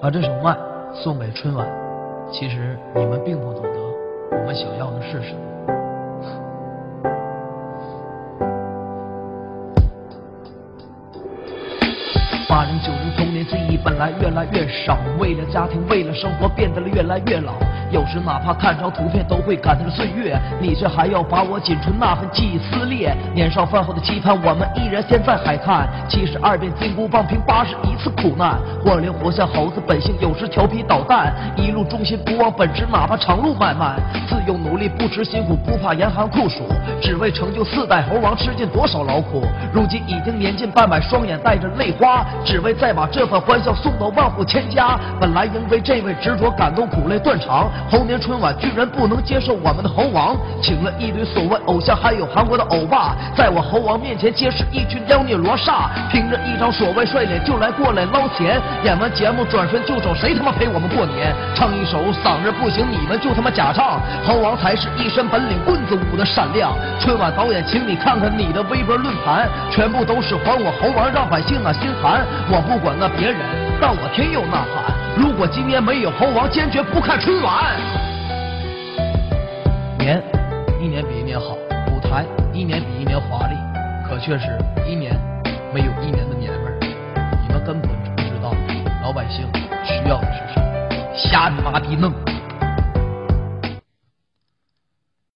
把这首《麦》送给春晚。其实你们并不懂得我们想要的是什么。八零九零童年记忆本来越来越少，为了家庭，为了生活，变得了越来越老。有时哪怕看张图片，都会感叹着岁月，你却还要把我仅存那份记忆撕裂。年少饭后的期盼，我们依然现在还看。七十二变金箍棒，凭八十一次苦难，或者连活像猴子本性，有时调皮捣蛋。一路忠心不忘本职，哪怕长路漫漫，自幼努力，不辞辛苦，不怕严寒酷暑，只为成就四代猴王，吃尽多少劳苦。如今已经年近半百，双眼带着泪花，只为再把这份欢笑送到万户千家。本来应为这位执着感动，苦泪断肠。猴年春晚居然不能接受我们的猴王，请了一堆所谓偶像，还有韩国的欧巴，在我猴王面前皆是一群妖孽罗刹，凭着一张所谓帅脸就来过来捞钱，演完节目转身就走，谁他妈陪我们过年？唱一首嗓子不行，你们就他妈假唱，猴王才是一身本领，棍子舞的闪亮。春晚导演，请你看看你的微博论坛，全部都是还我猴王，让百姓啊心寒。我不管那别人，但我天佑呐喊。如果今年没有猴王，坚决不看春晚。年一年比一年好，舞台一年比一年华丽，可却是一年没有一年的年味儿。你们根本不知道老百姓需要的是什么，瞎你妈逼弄。